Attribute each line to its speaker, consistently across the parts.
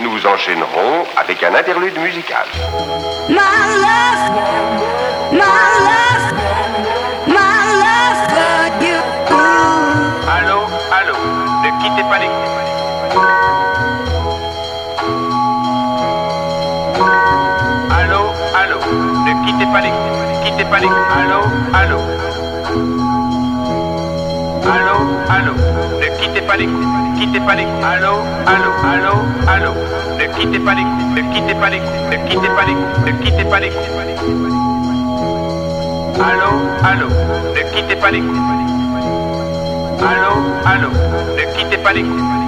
Speaker 1: Nous enchaînerons avec un interlude musical.
Speaker 2: My love, my love, my love for you.
Speaker 1: Allô, allô, ne quittez pas les... Allô, allô, ne quittez pas les... Quittez pas les... Allô, allô. Allô, allô, ne quittez pas les... Quittez pas les... Allô, allô, allô, allô. Ne quittez pas les... Ne quittez pas les... Ne quittez pas les... Ne quittez pas les... Allô, allô, ne quittez pas les... Allô, allô, ne quittez pas les...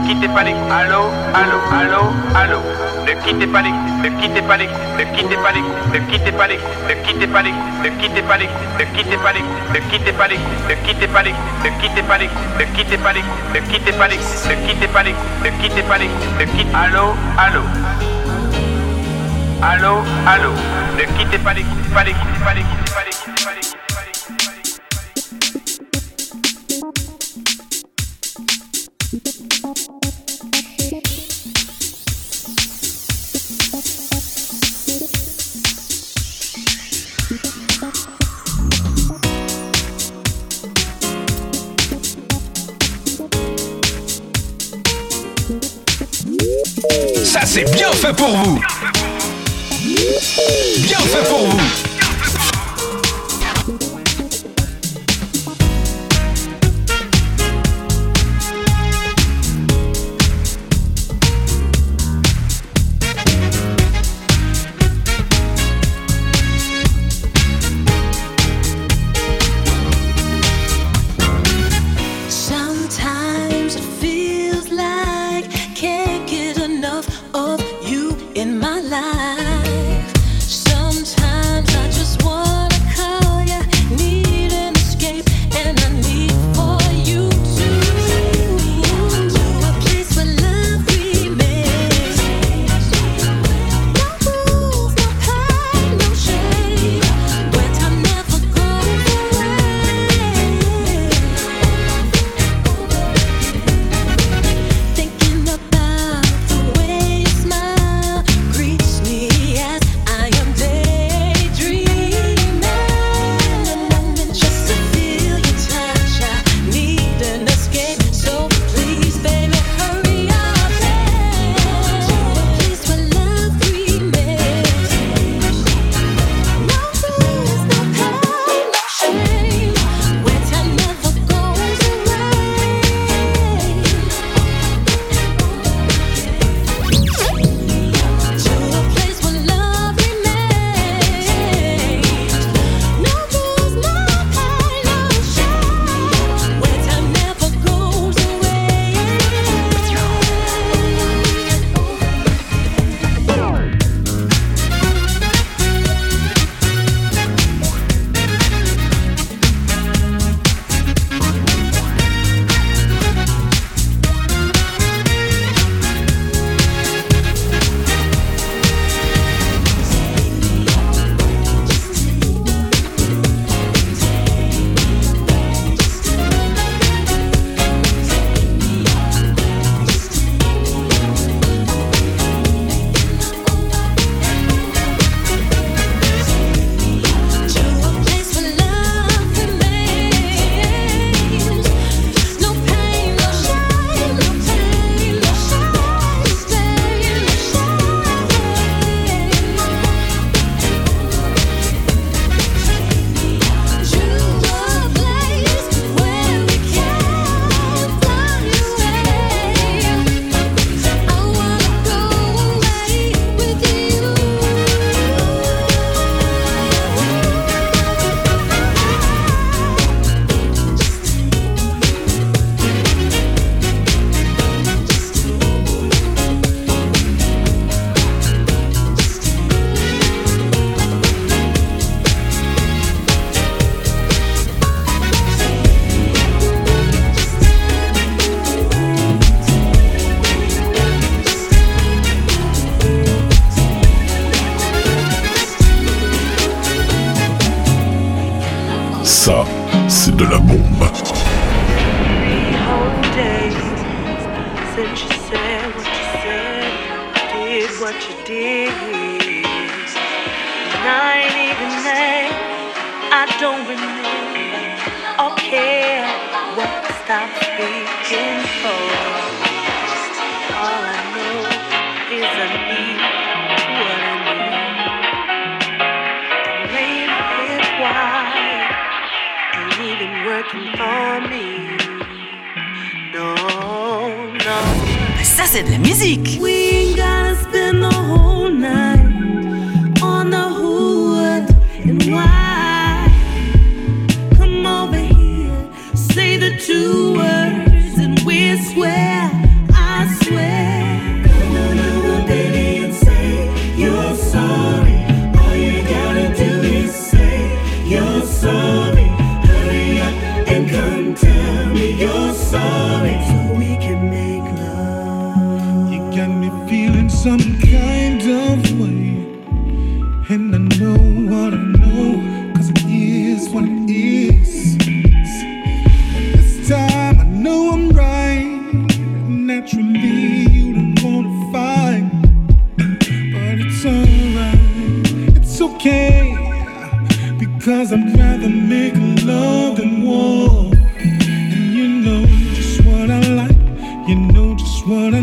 Speaker 1: Quittez pas les... Allô, allô, allô, allô. Ne quittez pas les... Ne quittez pas les... Ne quittez pas les... Ne quittez pas les... Ne quittez pas les... Ne quittez pas les... Ne quittez pas les... Ne quittez pas les... Ne quittez pas les... Ne quittez pas les... Ne quittez pas les... Ne quittez pas les... Ne quittez pas les... Ne quittez pas les... Ne quittez... Allô, allô. Allô, allô. Ne quittez pas les... Pas les... Pas les... Pas les... Pas les... Pas les...
Speaker 3: pour vous.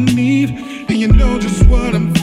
Speaker 4: Need, and you
Speaker 5: know
Speaker 6: just what I'm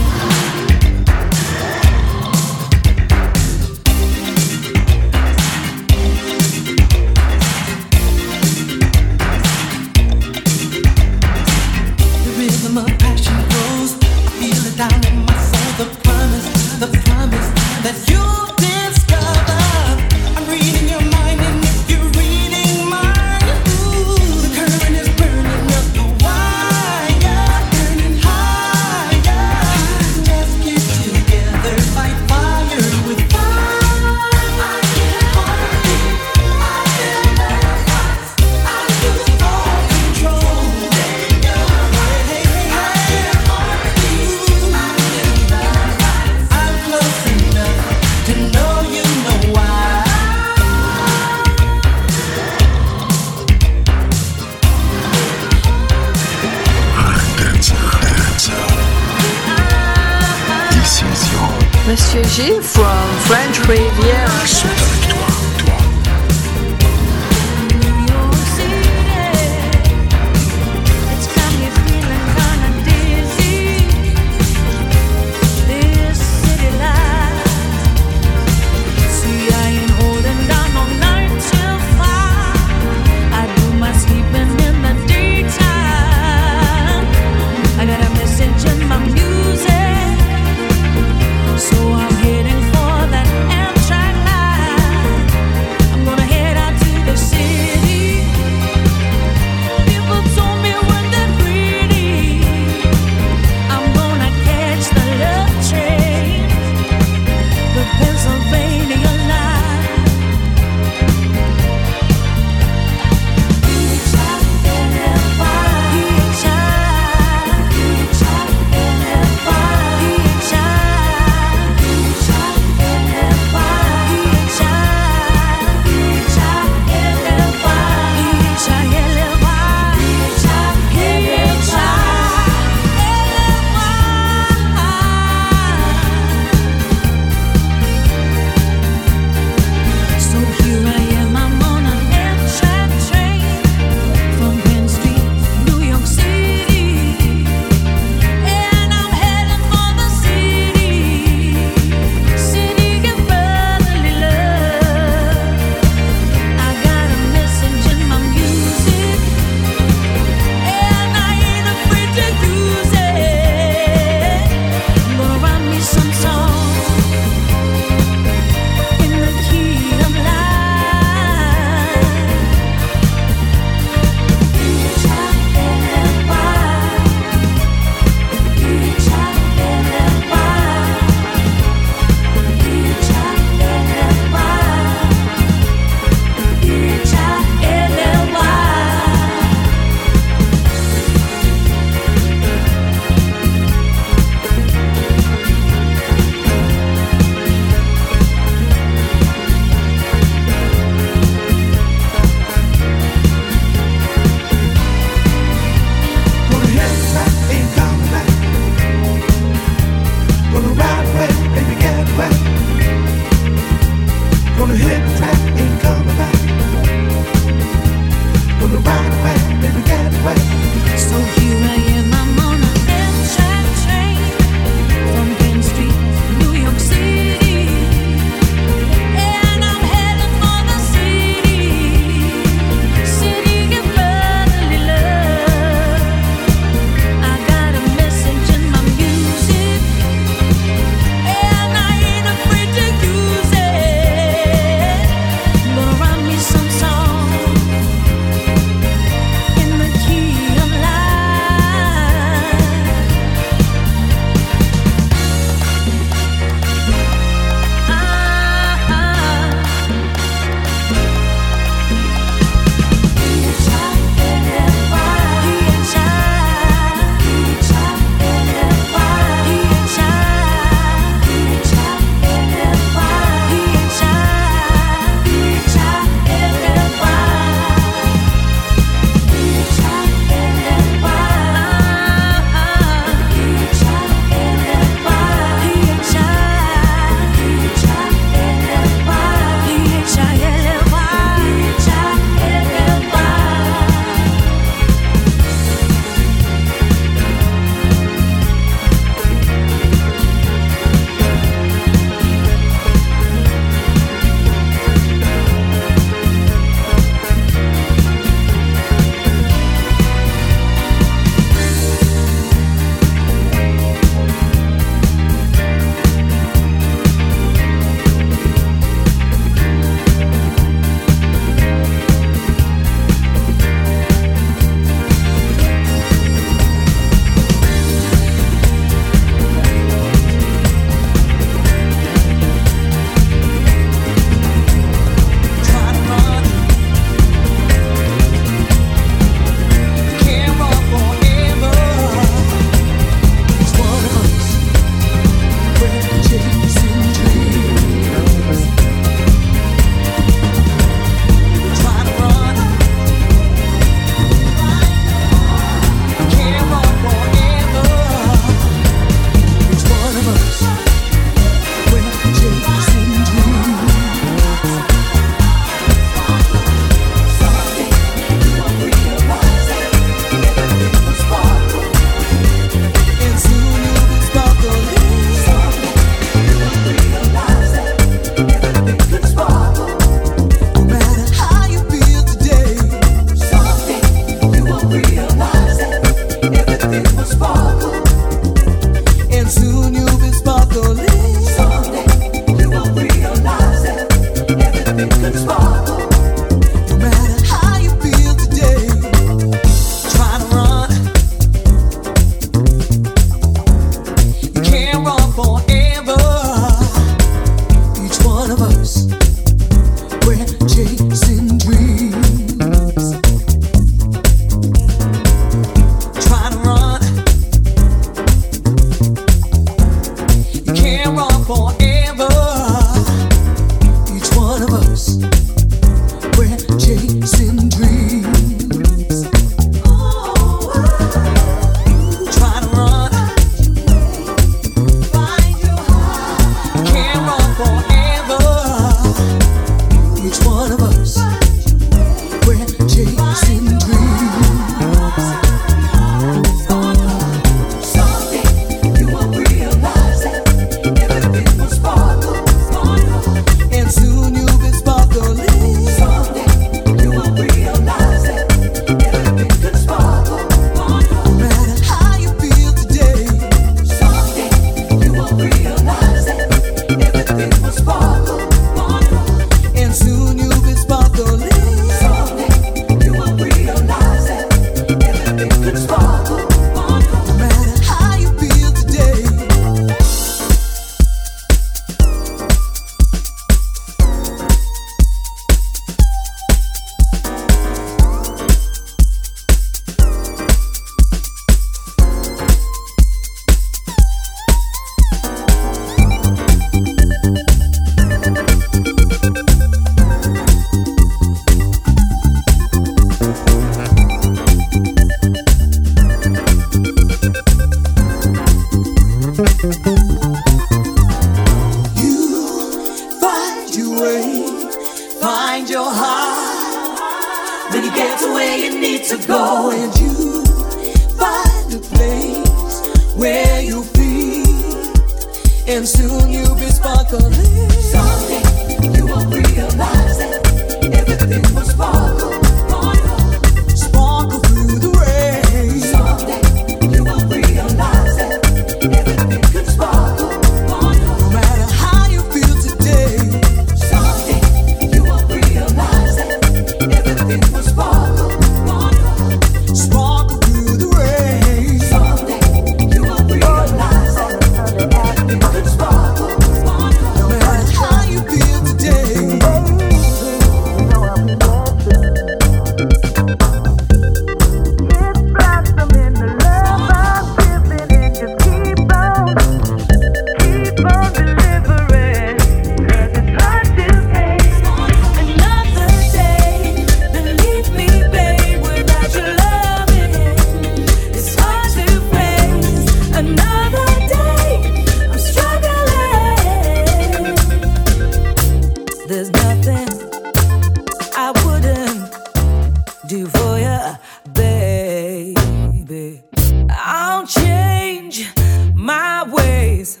Speaker 6: do for
Speaker 7: you, baby. I'll
Speaker 8: change my ways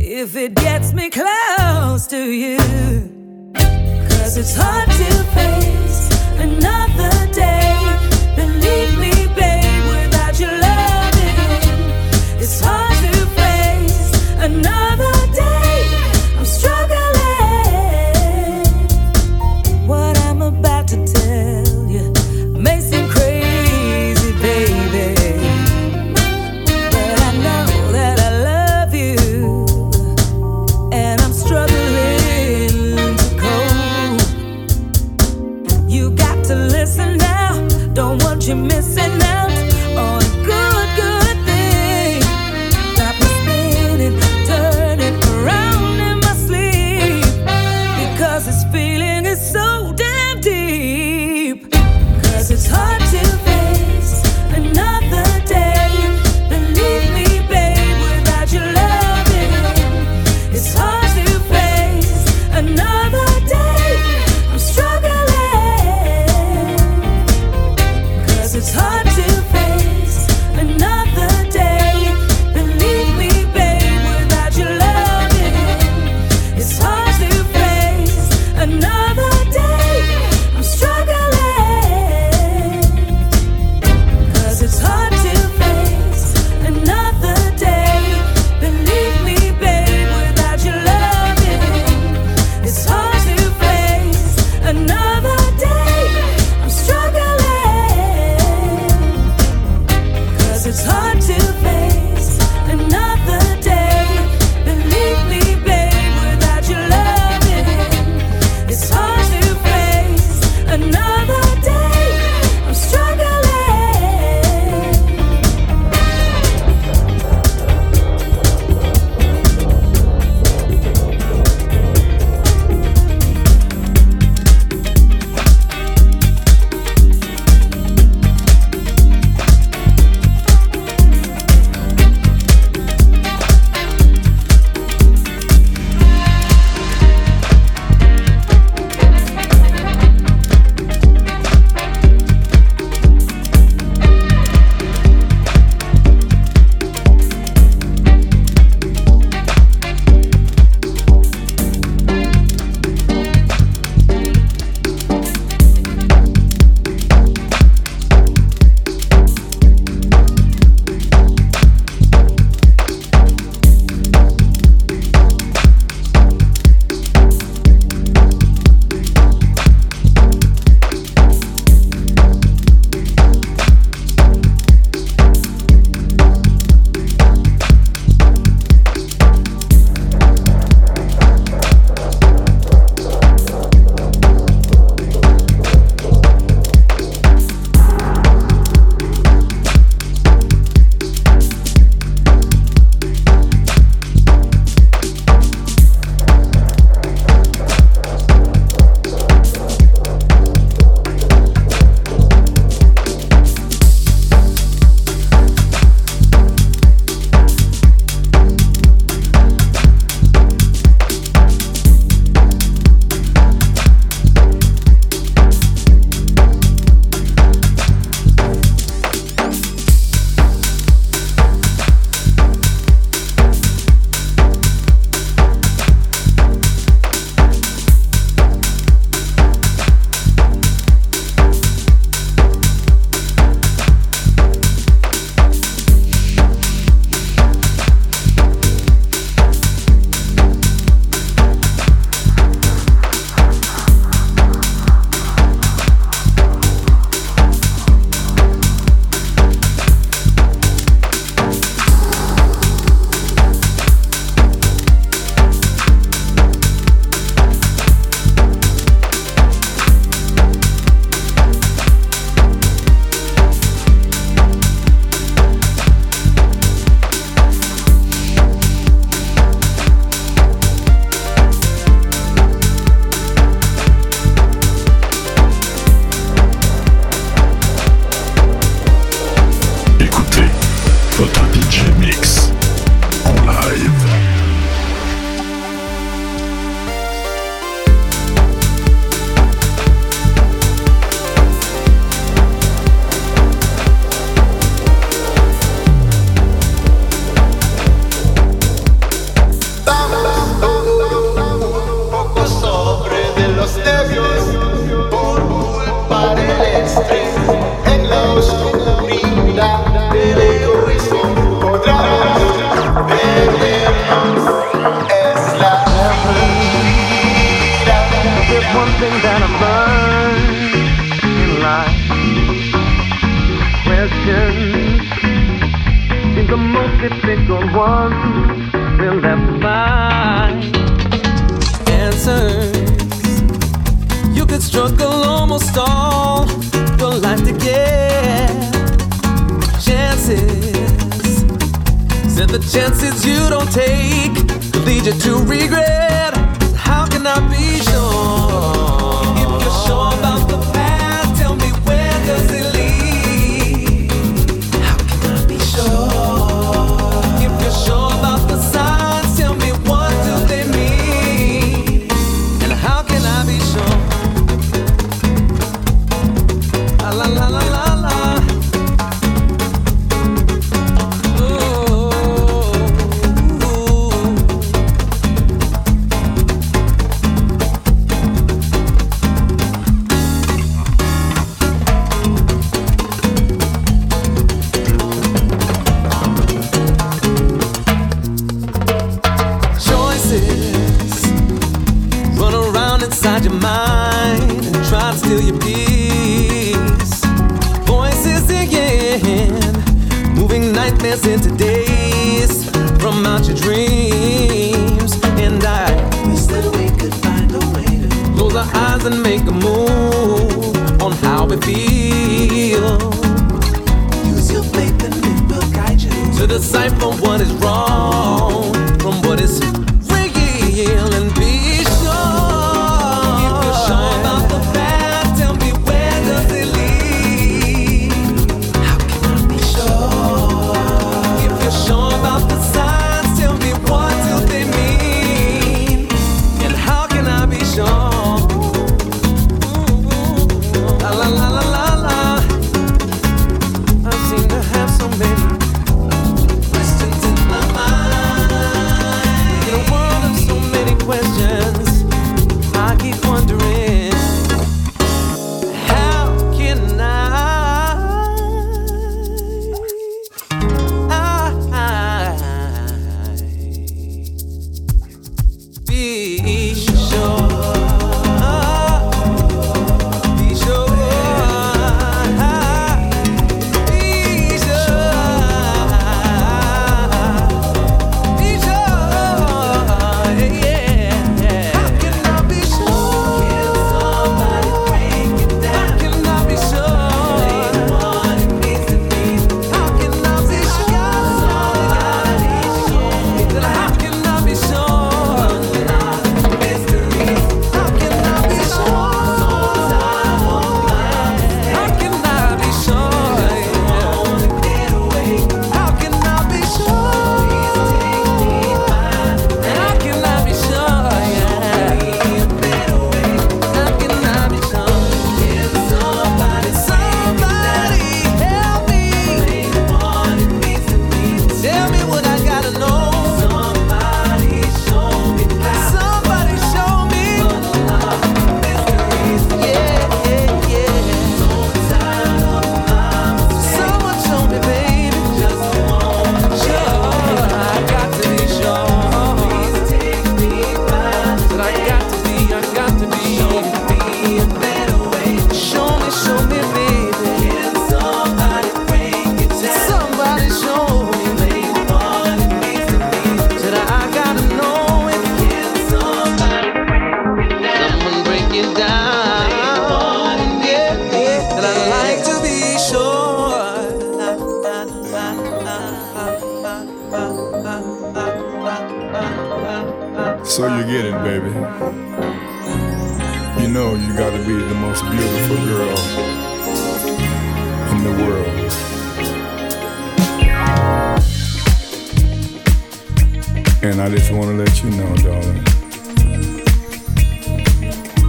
Speaker 8: if it gets me close to you. Cause it's hard to face another day. Believe me. you know you
Speaker 9: gotta be
Speaker 10: the most beautiful girl in the world. And I just wanna let you know, darling,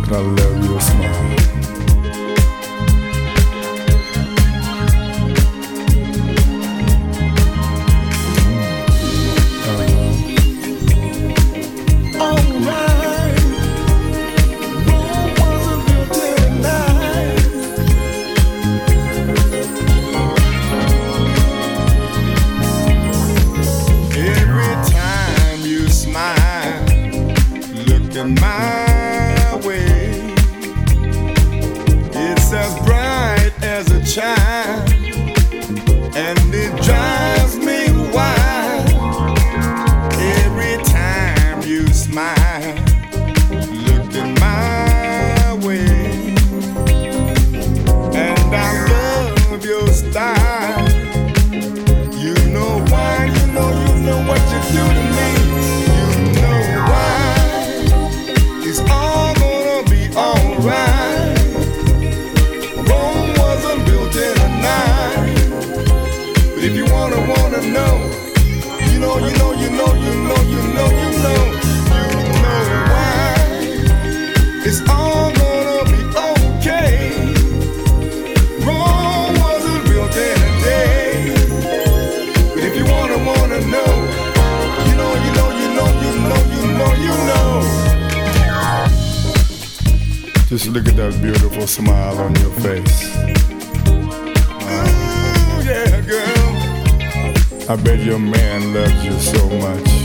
Speaker 10: that I love your smile. Look at that beautiful smile on your face. Oh, yeah, girl. I bet your man loves you so much.